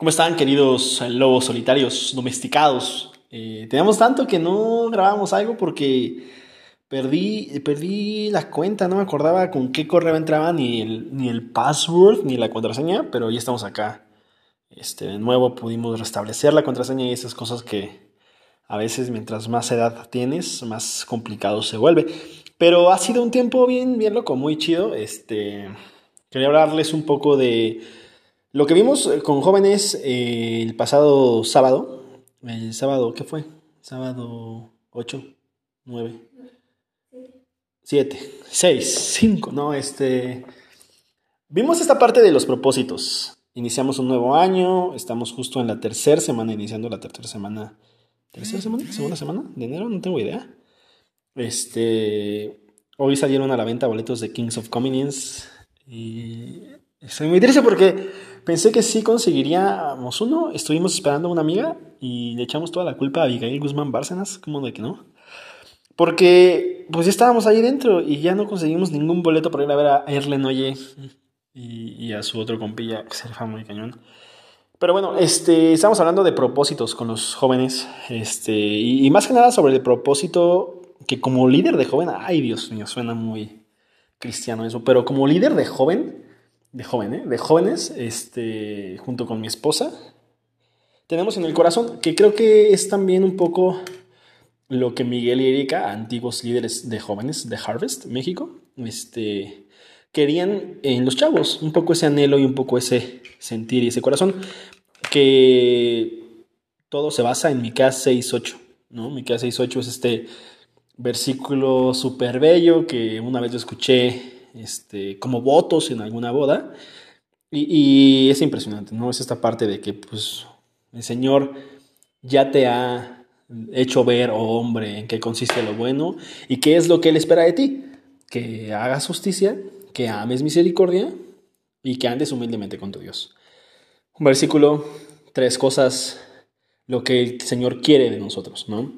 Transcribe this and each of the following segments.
¿Cómo están, queridos lobos solitarios domesticados? Eh, tenemos tanto que no grabamos algo porque perdí, perdí la cuenta, no me acordaba con qué correo entraba, ni el, ni el password, ni la contraseña, pero ya estamos acá. Este, de nuevo pudimos restablecer la contraseña y esas cosas que a veces mientras más edad tienes, más complicado se vuelve. Pero ha sido un tiempo bien, bien loco, muy chido. Este, quería hablarles un poco de lo que vimos eh, con jóvenes eh, el pasado sábado, el sábado, ¿qué fue? Sábado 8, 9, 7, 6, 5, no, este... Vimos esta parte de los propósitos. Iniciamos un nuevo año, estamos justo en la tercera semana, iniciando la tercera semana. ¿Tercera semana? ¿Segunda semana? ¿De enero? No tengo idea. Este... Hoy salieron a la venta boletos de Kings of Convenience y Estoy muy triste porque pensé que sí conseguiríamos uno. Estuvimos esperando a una amiga y le echamos toda la culpa a Abigail Guzmán Bárcenas. ¿Cómo de que no? Porque pues ya estábamos ahí dentro y ya no conseguimos ningún boleto para ir a ver a Erlen Oye y, a su otro compilla, Serfa muy cañón. Pero bueno, este, estamos hablando de propósitos con los jóvenes. Este, y, y más que nada sobre el propósito que como líder de joven, ay Dios mío, suena muy cristiano eso, pero como líder de joven de joven, ¿eh? de jóvenes, este, junto con mi esposa, tenemos en el corazón, que creo que es también un poco lo que Miguel y Erika, antiguos líderes de jóvenes de Harvest, México, este, querían en los chavos, un poco ese anhelo y un poco ese sentir y ese corazón, que todo se basa en Miqueas 6.8, ¿no? Miqueas 6.8 es este versículo súper bello que una vez yo escuché este, como votos en alguna boda. Y, es impresionante, ¿no? Es esta parte de que, pues, el Señor ya te ha hecho ver, oh hombre, en qué consiste lo bueno y qué es lo que Él espera de ti. Que hagas justicia, que ames misericordia y que andes humildemente con tu Dios. Un versículo, tres cosas, lo que el Señor quiere de nosotros, ¿no?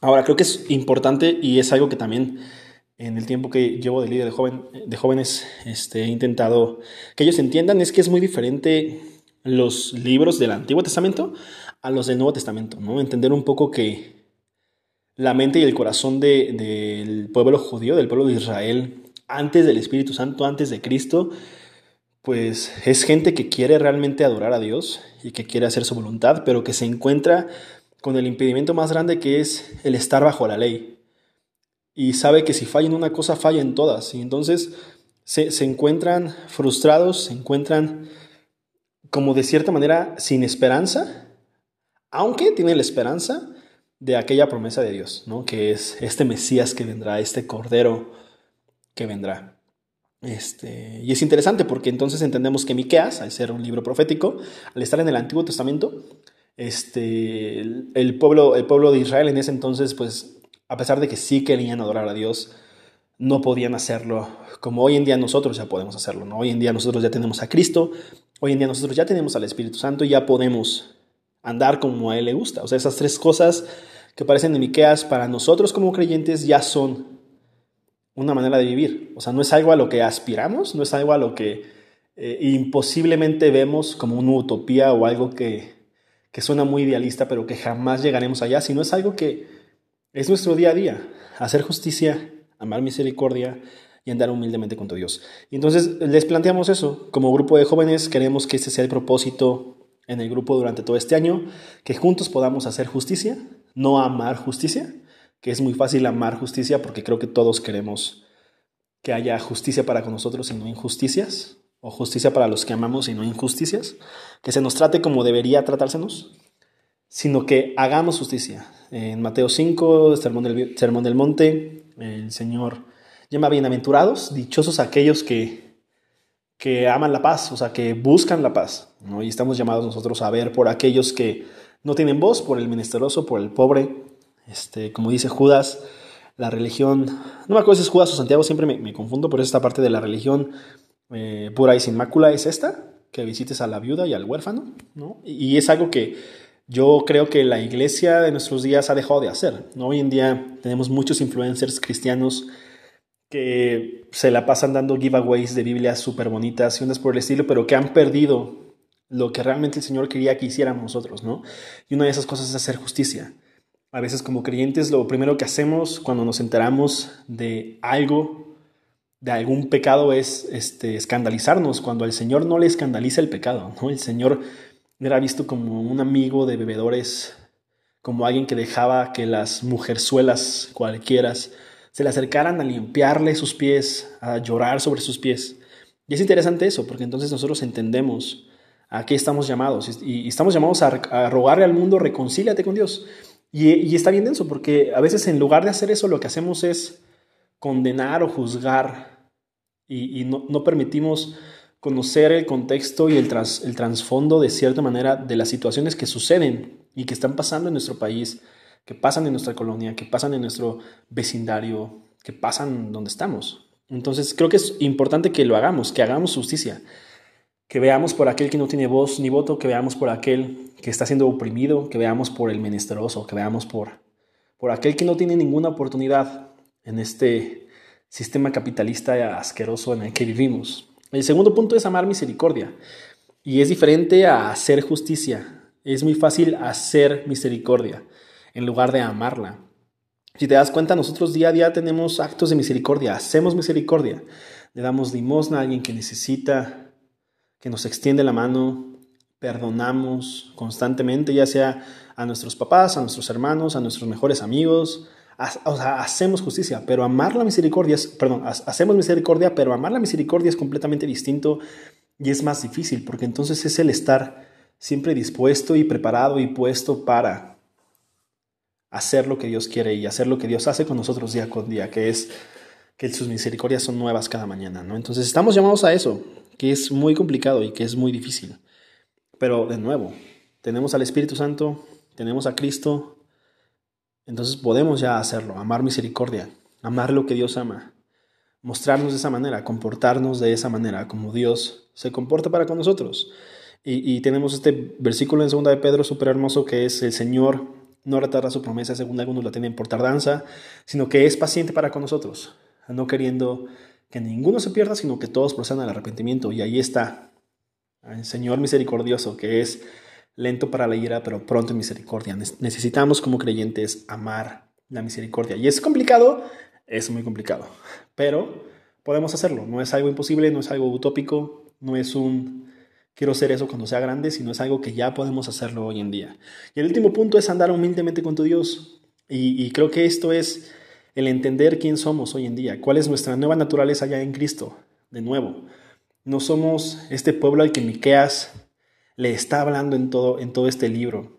Ahora, creo que es importante y es algo que también en el tiempo que llevo de líder de, jóvenes, este, he intentado que ellos entiendan es que es muy diferente los libros del Antiguo Testamento a los del Nuevo Testamento, ¿no? Entender un poco que la mente y el corazón del pueblo judío, del pueblo de Israel, antes del Espíritu Santo, antes de Cristo, pues es gente que quiere realmente adorar a Dios y que quiere hacer su voluntad, pero que se encuentra con el impedimento más grande que es el estar bajo la ley y sabe que si falla en una cosa, falla en todas. Y entonces se, se encuentran frustrados, se encuentran como de cierta manera sin esperanza, aunque tienen la esperanza de aquella promesa de Dios, ¿no? que es este Mesías que vendrá, este Cordero que vendrá. Este, y es interesante porque entonces entendemos que Miqueas, al ser un libro profético, al estar en el Antiguo Testamento, este, el, pueblo, el pueblo de Israel en ese entonces pues a pesar de que sí querían adorar a Dios, no podían hacerlo como hoy en día nosotros ya podemos hacerlo. ¿no? Hoy en día nosotros ya tenemos a Cristo, hoy en día nosotros ya tenemos al Espíritu Santo y ya podemos andar como a Él le gusta. O sea, esas tres cosas que parecen Miqueas para nosotros como creyentes ya son una manera de vivir. O sea, no es algo a lo que aspiramos, no es algo a lo que eh, imposiblemente vemos como una utopía o algo que, que suena muy idealista, pero que jamás llegaremos allá, sino es algo que es nuestro día a día, hacer justicia, amar misericordia y andar humildemente con tu Dios. Y entonces les planteamos eso. Como grupo de jóvenes queremos que este sea el propósito en el grupo durante todo este año, que juntos podamos hacer justicia, no amar justicia, que es muy fácil amar justicia porque creo que todos queremos que haya justicia para con nosotros y no injusticias, o justicia para los que amamos y no injusticias, que se nos trate como debería tratársenos, sino que hagamos justicia. En Mateo 5, Sermón del, Sermón del Monte, el Señor llama bienaventurados, dichosos aquellos que, que aman la paz, o sea, que buscan la paz. ¿no? Y estamos llamados nosotros a ver por aquellos que no tienen voz, por el menesteroso, por el pobre. Este, como dice Judas, la religión, no me acuerdo si es Judas o Santiago, siempre me, confundo, pero esta parte de la religión eh, pura y sin mácula es esta, que visites a la viuda y al huérfano, ¿no? Y es algo que yo creo que la iglesia de nuestros días ha dejado de hacer. Hoy en día tenemos muchos influencers cristianos que se la pasan dando giveaways de Biblias súper bonitas y unas por el estilo, pero que han perdido lo que realmente el Señor quería que hiciéramos nosotros, ¿no? Y una de esas cosas es hacer justicia. A veces como creyentes lo primero que hacemos cuando nos enteramos de algo, de algún pecado, es este, escandalizarnos, cuando al Señor no le escandaliza el pecado, ¿no? El Señor era visto como un amigo de bebedores, como alguien que dejaba que las mujerzuelas cualquiera se le acercaran a limpiarle sus pies, a llorar sobre sus pies. Y es interesante eso, porque entonces nosotros entendemos a qué estamos llamados. Y, estamos llamados a, rogarle al mundo, reconcíliate con Dios. Y, está bien denso, porque a veces en lugar de hacer eso, lo que hacemos es condenar o juzgar y, no, permitimos conocer el contexto y el, el trasfondo de cierta manera de las situaciones que suceden y que están pasando en nuestro país, que pasan en nuestra colonia, que pasan en nuestro vecindario, que pasan donde estamos. Entonces creo que es importante que lo hagamos, que hagamos justicia, que veamos por aquel que no tiene voz ni voto, que veamos por aquel que está siendo oprimido, que veamos por el menesteroso, que veamos por, por aquel que no tiene ninguna oportunidad en este sistema capitalista asqueroso en el que vivimos. El segundo punto es amar misericordia. Y es diferente a hacer justicia. Es muy fácil hacer misericordia en lugar de amarla. Si te das cuenta, nosotros día a día tenemos actos de misericordia, hacemos misericordia, le damos limosna a alguien que necesita, que nos extiende la mano, perdonamos constantemente, ya sea a nuestros papás, a nuestros hermanos, a nuestros mejores amigos, hacemos justicia, pero amar la misericordia es, perdón, hacemos misericordia, pero amar la misericordia es completamente distinto y es más difícil, porque entonces es el estar siempre dispuesto y preparado y puesto para hacer lo que Dios quiere y hacer lo que Dios hace con nosotros día con día, que es que sus misericordias son nuevas cada mañana, ¿no? Entonces estamos llamados a eso, que es muy complicado y que es muy difícil. Pero de nuevo, tenemos al Espíritu Santo, tenemos a Cristo, entonces podemos ya hacerlo, amar misericordia, amar lo que Dios ama, mostrarnos de esa manera, comportarnos de esa manera, como Dios se comporta para con nosotros. Y, tenemos este versículo en 2 de Pedro súper hermoso que es el Señor no retarda su promesa según algunos la tienen por tardanza, sino que es paciente para con nosotros, no queriendo que ninguno se pierda, sino que todos procedan al arrepentimiento. Y ahí está el Señor misericordioso, que es lento para la ira, pero pronto en misericordia. Necesitamos como creyentes amar la misericordia. Y es complicado, es muy complicado, pero podemos hacerlo. No es algo imposible, no es algo utópico, no es un quiero ser eso cuando sea grande, sino es algo que ya podemos hacerlo hoy en día. Y el último punto es andar humildemente con tu Dios. Y, creo que esto es el entender quién somos hoy en día, cuál es nuestra nueva naturaleza ya en Cristo. De nuevo, no somos este pueblo al que Miqueas le está hablando en todo, en todo este libro,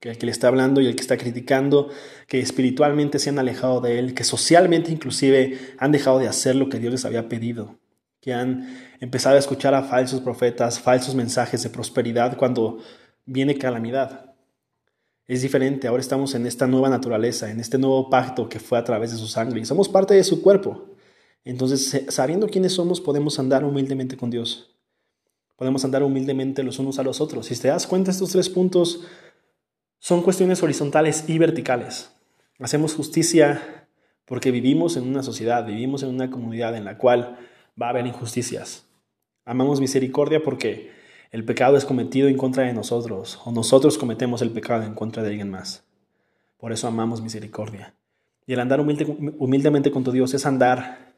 que el que le está hablando y el que está criticando, que espiritualmente se han alejado de él, que socialmente inclusive han dejado de hacer lo que Dios les había pedido que han empezado a escuchar a falsos profetas, falsos mensajes de prosperidad cuando viene calamidad. Es diferente, ahora estamos en esta nueva naturaleza, en este nuevo pacto que fue a través de su sangre y somos parte de su cuerpo. Entonces, sabiendo quiénes somos, podemos andar humildemente con Dios. Podemos andar humildemente los unos a los otros. Si te das cuenta, estos tres puntos son cuestiones horizontales y verticales. Hacemos justicia porque vivimos en una sociedad, vivimos en una comunidad en la cual va a haber injusticias. Amamos misericordia porque el pecado es cometido en contra de nosotros o nosotros cometemos el pecado en contra de alguien más. Por eso amamos misericordia. Y el andar humildemente con tu Dios es andar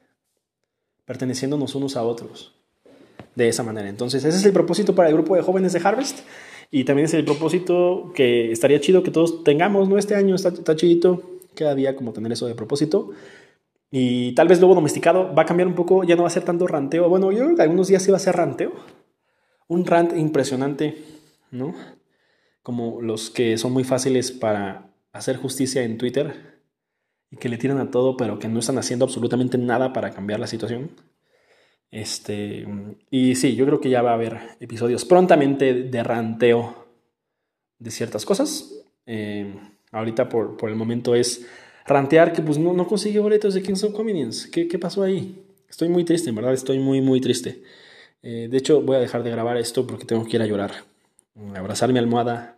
perteneciéndonos unos a otros de esa manera. Entonces, ese es el propósito para el grupo de jóvenes de Harvest. Y también es el propósito que estaría chido que todos tengamos, ¿no? Este año está, está chidito, cada día como tener eso de propósito. Y tal vez luego domesticado va a cambiar un poco, ya no va a ser tanto ranteo. Bueno, yo algunos días sí va a ser ranteo. Un rant impresionante, ¿no? Como los que son muy fáciles para hacer justicia en Twitter y que le tiran a todo, pero que no están haciendo absolutamente nada para cambiar la situación. Este, y sí, yo creo que ya va a haber episodios prontamente de ranteo de ciertas cosas. Eh, ahorita por, por el momento es rantear que pues no, no consigue boletos de Kings of Convenience. ¿Qué, ¿Qué, pasó ahí? Estoy muy triste, en verdad, estoy muy, muy triste. Eh, de hecho, voy a dejar de grabar esto porque tengo que ir a llorar. Abrazar mi almohada,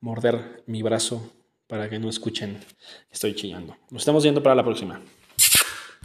morder mi brazo para que no escuchen. Estoy chillando. Nos estamos viendo para la próxima.